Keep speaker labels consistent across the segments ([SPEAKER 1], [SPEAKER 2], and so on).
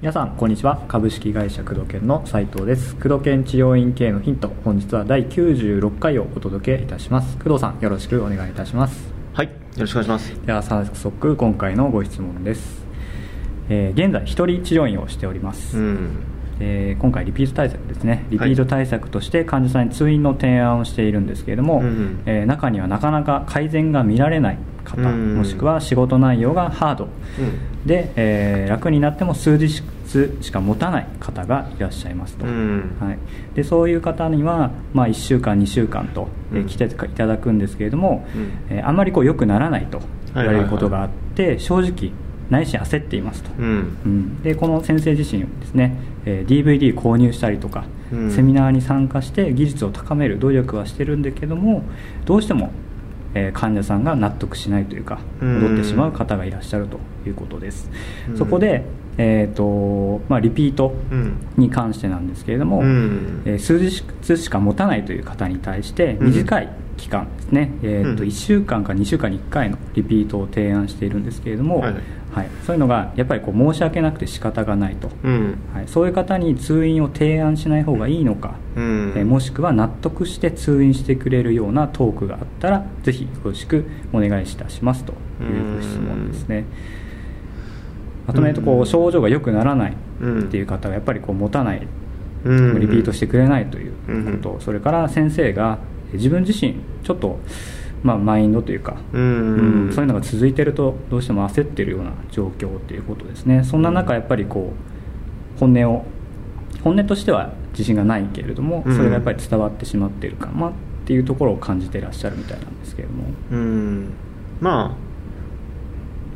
[SPEAKER 1] 皆さんこんにちは。株式会社工藤研の斉藤です。工藤研治療院系のヒント本日は第96回をお届けいたします。工藤さんよろしくお願いいたします。
[SPEAKER 2] はいよろしくお願いします。
[SPEAKER 1] では早速今回のご質問です、えー、現在一人治療院をしております、うんえー、今回リピート対策ですね。リピート対策として患者さんに通院の提案をしているんですけれども、はい、えー、中にはなかなか改善が見られない方、もしくは仕事内容がハード、で、えー、楽になっても数日しか持たない方がいらっしゃいますと、うん、はい、でそういう方には、まあ、1週間2週間と、えー、来ていただくんですけれども、うん、えー、あんまりこう良くならないと言われることがあって、正直内心焦っていますと、うん、うん、でこの先生自身ですね、えー、DVD 購入したりとか、うん、セミナーに参加して技術を高める努力はしてるんだけどもどうしても、えー、患者さんが納得しないというか戻ってしまう方がいらっしゃるということです、うん、そこでえーとまあ、リピートに関してなんですけれども、うん、えー、数日しか持たないという方に対して短い期間ですね、うん、えーと1週間か2週間に1回のリピートを提案しているんですけれども、はい、はい、そういうのがやっぱりこう申し訳なくて仕方がないと、うん、はい、そういう方に通院を提案しない方がいいのか、うん、えー、もしくは納得して通院してくれるようなトークがあったらぜひよろしくお願いいたしますというご質問ですね。まとめるとこう症状が良くならないっていう方がやっぱりこう持たない、リピートしてくれないということ、それから先生が自分自身ちょっと、まあ、マインドというか、うん、そういうのが続いてるとどうしても焦ってるような状況っていうことですね。そんな中やっぱりこう本音を本音としては自信がないけれどもそれがやっぱり伝わってしまっているか、まあ、っていうところを感じていらっしゃるみたいなんですけれども。
[SPEAKER 2] うん。まあ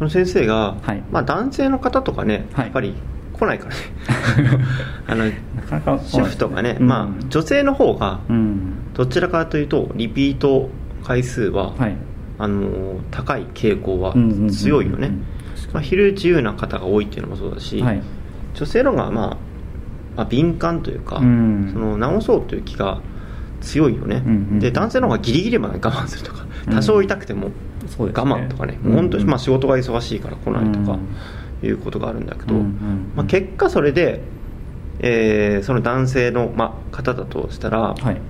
[SPEAKER 2] その先生が、はい、まあ、男性の方とかね、やっぱり来ないからね。あの主婦とかね、うん、まあ、女性の方がどちらかというとリピート回数は、はい、あの高い傾向は強いよね、まあ、昼自由な方が多いっていうのもそうだし、はい、女性の方が、まあ、まあ敏感というか、うん、その直そうという気が強いよね、うんうん、で男性の方がギリギリまで我慢するとか多少痛くても我慢とかね、うん、本当にまあ仕事が忙しいから来ないとかいうことがあるんだけど、まあ、結果それで、えー、その男性の、まあ、方だとしたら、はい、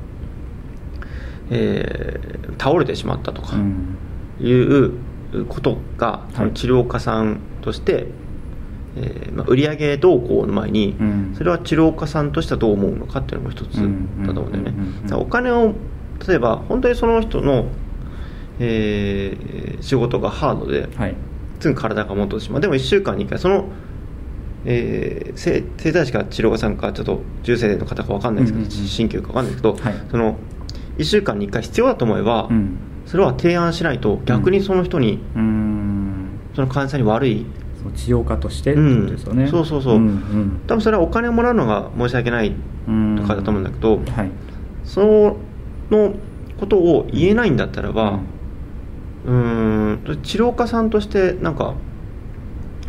[SPEAKER 2] えー、倒れてしまったとかいうことが、その治療家さんとして、えーまあ、売上動向の前に、それは治療家さんとしてはどう思うのかっていうのも一つだと思うんだよね。お金を例えば本当にその人のえー、仕事がハードで、はい、すぐ体が戻ってしまう。でも1週間に1回その、えー、整体師か治療家さんかちょっと重生の方か分かんないですけど、うんうん、鍼灸か分かんないですけど、はい、その1週間に1回必要だと思えば、うん、それは提案しないと逆にその人に、うん、その患者さんに悪い
[SPEAKER 1] 治療家としてってことですよね、
[SPEAKER 2] うん、そうそうそう、うんうん、多分それはお金をもらうのが申し訳ないとかだと思うんだけど、はい、そのことを言えないんだったらば、うんうん。治療家さん。としてなん。か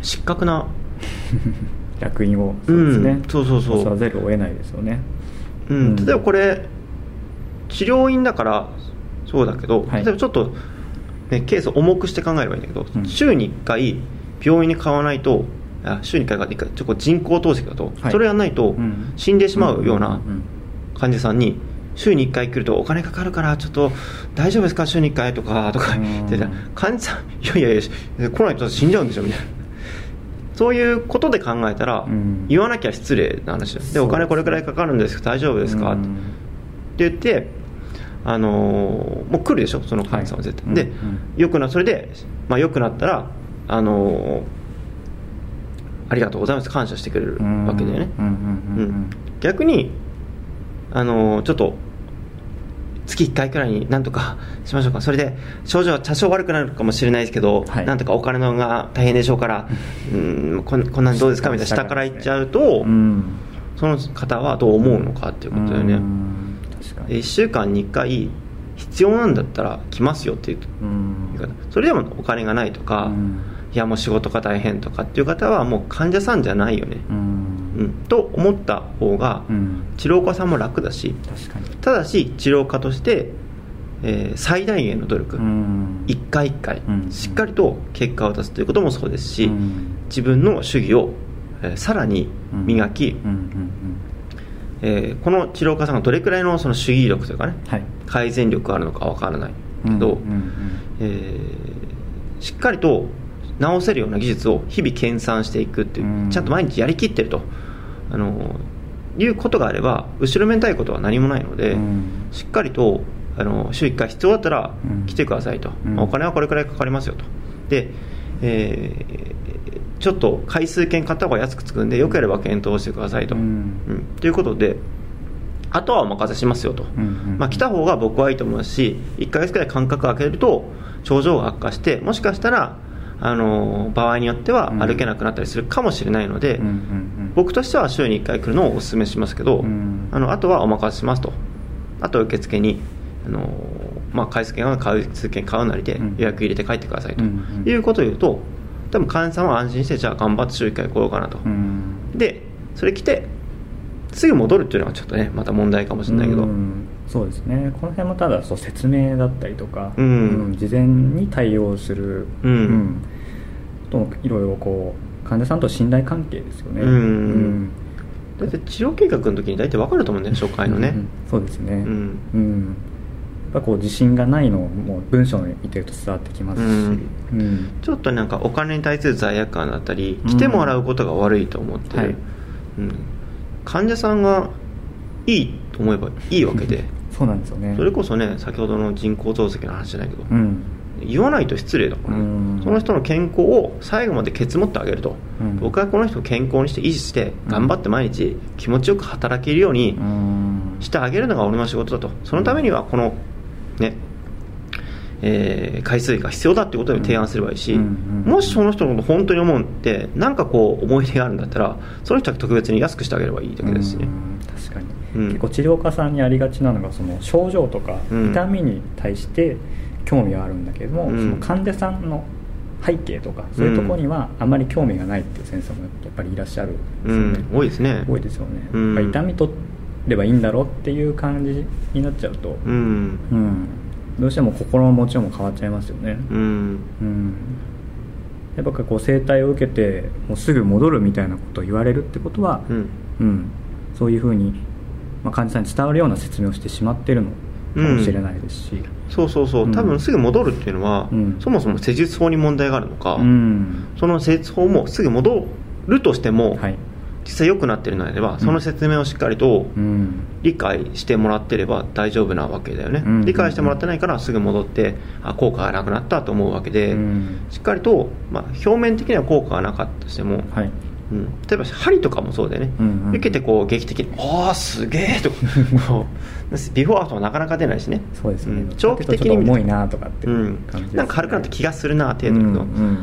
[SPEAKER 2] 失格な
[SPEAKER 1] 役員をそうですね、うん、
[SPEAKER 2] そうそうそう
[SPEAKER 1] さざるを得ないですよね、
[SPEAKER 2] うん、例えばこれ治療院だからそうだけど、はい、例えばちょっと、ね、ケースを重くして考えればいいん。だけど、うん、週に1回病院に買わないとあ週に1回か1回ちょっと人工透析だと、はい、それやらないと死ん。でしまうような患者さん。に週に1回来るとお金かかるからちょっと大丈夫ですか？週に1回とかとか言って患者さんいやいやいや来ないと死んじゃうんでしょみたいな。そういうことで考えたら、言わなきゃ失礼な話でお金これくらいかかるんですけど大丈夫ですか、って言ってあのー、もう来るでしょ？その患者さんは絶対、はい、で、よくなそれで、まあ、よくなったらあのー、ありがとうございます。感謝してくれるわけだよね、逆にあのちょっと月1回くらいになんとかしましょうか。それで症状は多少悪くなるかもしれないですけど、はい、なんとかお金のが大変でしょうからうん。こんこんなんどうですか？みたいな下から言っちゃうと、うん、その方はどう思うのかっていうことだよね、うん、1週間に1回必要なんだったら来ますよっていうそれでもお金がないとか、いやもう仕事が大変とかっていう方はもう患者さんじゃないよね、うん、と思った方が治療家さんも楽だし、ただし治療家として、えー、最大限の努力、一回一回、しっかりと結果を出すということもそうですし、自分の主義を、えー、さらに磨き、えー、この治療家さんがどれくらいのその主義力というかね、はい、改善力があるのかわからないけど、えしっかりと直せるような技術を日々研鑽していくっていう、ちゃんと毎日やりきってると。あのいうことがあれば後ろめたいことは何もないので、しっかりとあの週1回必要だったら来てくださいと、まあ、お金はこれくらいかかりますよと。で、えー、ちょっと回数券買った方が安くつくんでよければ検討してくださいと、うん、ということであとはお任せしますよと、まあ、来た方が僕はいいと思いますし1か月くらい間隔空けると症状が悪化してもしかしたらあの場合によっては歩けなくなったりするかもしれないので、僕としては週に1回来るのをお勧めしますけど、あのあとはお任せしますと。あと受付にあの、まあ、回数券は回数券買うなりで予約入れて帰ってくださいと、いうことを言うと多分患者さんは安心してじゃあ頑張って週1回来ようかなと、でそれ来てすぐ戻るっていうのはちょっとねまた問題かもしれないけど、
[SPEAKER 1] そうですね。この辺もただそう説明だったりとか、うん、事前に対応する、うん。といろいろこう患者さんと信頼関係ですよね、うん。
[SPEAKER 2] だって治療計画の時に大体分かると思うんだよ初回のね、うん、
[SPEAKER 1] そうですね。うん、うん。やっぱこう自信がないのも文章を見てると伝わってきますし、うん。
[SPEAKER 2] うん、ちょっとなんかお金に対する罪悪感だったり来てもらうことが悪いと思ってる、はい、うん、患者さんがいいと思えばいいわけで。
[SPEAKER 1] そうなんですよね。
[SPEAKER 2] それこそね先ほどの人工透析の話じゃないけど、うん、言わないと失礼だから、ね、その人の健康を最後までケツ持ってあげると、うん、僕はこの人を健康にして維持して頑張って毎日気持ちよく働けるようにしてあげるのが俺の仕事だと。そのためにはこのねえー、回数が必要だってことで提案すればいいし、もしその人のこと本当に思うってなんかこう思い出があるんだったらその人は特別に安くしてあげればいいだけですしね、
[SPEAKER 1] 確かに、うん、結構治療家さんにありがちなのがその症状とか痛みに対して興味はあるんだけども、うん、その患者さんの背景とかそういうところにはあまり興味がないっていう先生もやっぱりいらっしゃるんですよね、
[SPEAKER 2] 多いですね。
[SPEAKER 1] 多いですよね、痛み取ればいいんだろうっていう感じになっちゃうと、うん。どうしても心の持ちようも変わっちゃいますよね。うん、うん、やっぱこう整体を受けてもうすぐ戻るみたいなことを言われるってことは、うん、うん、そういうふうに、まあ、患者さんに伝わるような説明をしてしまってるのかもしれないですし、うん、
[SPEAKER 2] そうそう。そう、多分すぐ戻るっていうのは、そもそも施術法に問題があるのか、その施術法もすぐ戻るとしても、はい。実際良くなってるのであれば、その説明をしっかりと理解してもらってれば大丈夫なわけだよね、うん、理解してもらってないからすぐ戻ってあ効果がなくなったと思うわけで、うん、しっかりと、まあ、表面的には効果がなかったとしても、はいうん、例えば針とかもそうだよね、うんうん、受けてこう劇的に「ああすげえ!」とか。ビフォーアフターはなかなか出ないしね。
[SPEAKER 1] そうですね、
[SPEAKER 2] うん、長期的に
[SPEAKER 1] 重いなとかって感
[SPEAKER 2] じ、ね、なんか軽くなった気がするな程度だけど、うんう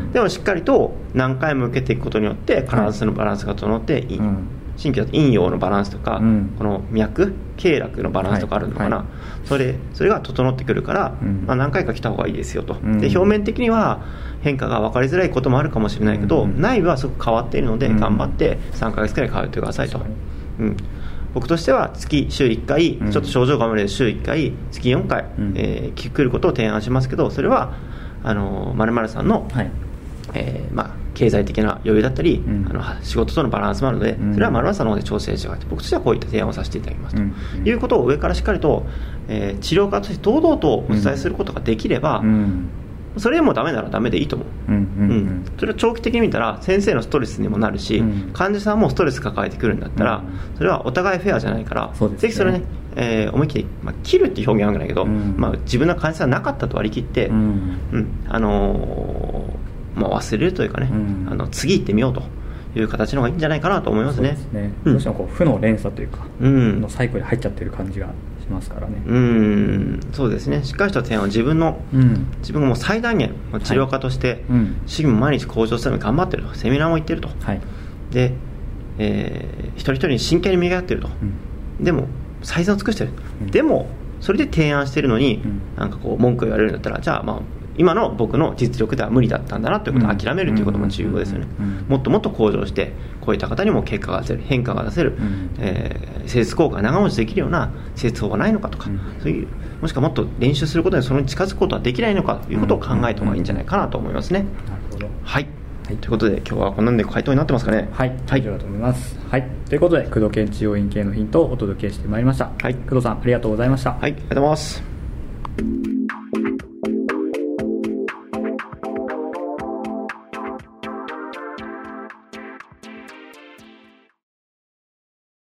[SPEAKER 2] ん、でもしっかりと何回も受けていくことによって体のバランスが整っていい、うん神経だと陰陽のバランスとか、うん、この脈経絡のバランスとかあるのかな、はいはい、それそれが整ってくるから、うん、まあ、何回か来た方がいいですよと、うん、で表面的には変化が分かりづらいこともあるかもしれないけど、内部はすごく変わっているので、頑張って3か月くらい通ってくださいと。うん。僕としては月週1回、ちょっと症状が悪いので週1回月4回、うん、えー、来ることを提案しますけどそれはあのさんの、はい。えーまあ、経済的な余裕だったり、うん、あの仕事とのバランスもあるので、それは丸松さんの方で調整してく。ださい僕としてはこういった提案をさせていただきますと、いうことを上からしっかりと、えー、治療家として堂々とお伝えすることができれば、それでもダメならダメでいいと思う,、うんそれは長期的に見たら先生のストレスにもなるし、患者さんもストレス抱えてくるんだったら、それはお互いフェアじゃないから、ね、ぜひそれね、えー、思い切り、まあ、切るっていう表現はあるんだけど、まあ、自分の患者さんなかったと割り切って、うん。あのーまあ、忘れるというかね、うん、あの次行ってみようという形の方がいいんじゃないかなと思いますね。すね。
[SPEAKER 1] どうしてもこう負の連鎖というか、うん、のサイクルに入っちゃってる感じがしますからね。
[SPEAKER 2] うん、そうですね。しっかりした提案は自分の、うん、自分がもう最大限、治療家として、はい、資も毎日向上するために頑張ってると、セミナーも行ってると。はい、で、えー、一人一人に真剣に磨ってると。うん、でも、最善を尽くしてる。でも、それで提案してるのに、なんかこう文句言われるんだったらじゃあまあ今の僕の実力では無理だったんだなということを諦めるということも重要ですよね。もっともっと向上してこういった方にも結果が出せる変化が出せる、うん、えー、施術効果が長持ちできるような施術法はないのかとか、うん、そういうもしくはもっと練習することでそのに近づくことはできないのかということを考えた方がいいんじゃないかなと思いますね、なるほど。はい。はい、ということで今日はこんなんで回答になってますかね。
[SPEAKER 1] はい。大丈夫だと思います、はい、ということで工藤健治療院系のヒントをお届けしてまいりました、はい、工藤さんありがとうございました。はい。
[SPEAKER 2] ありがとうございます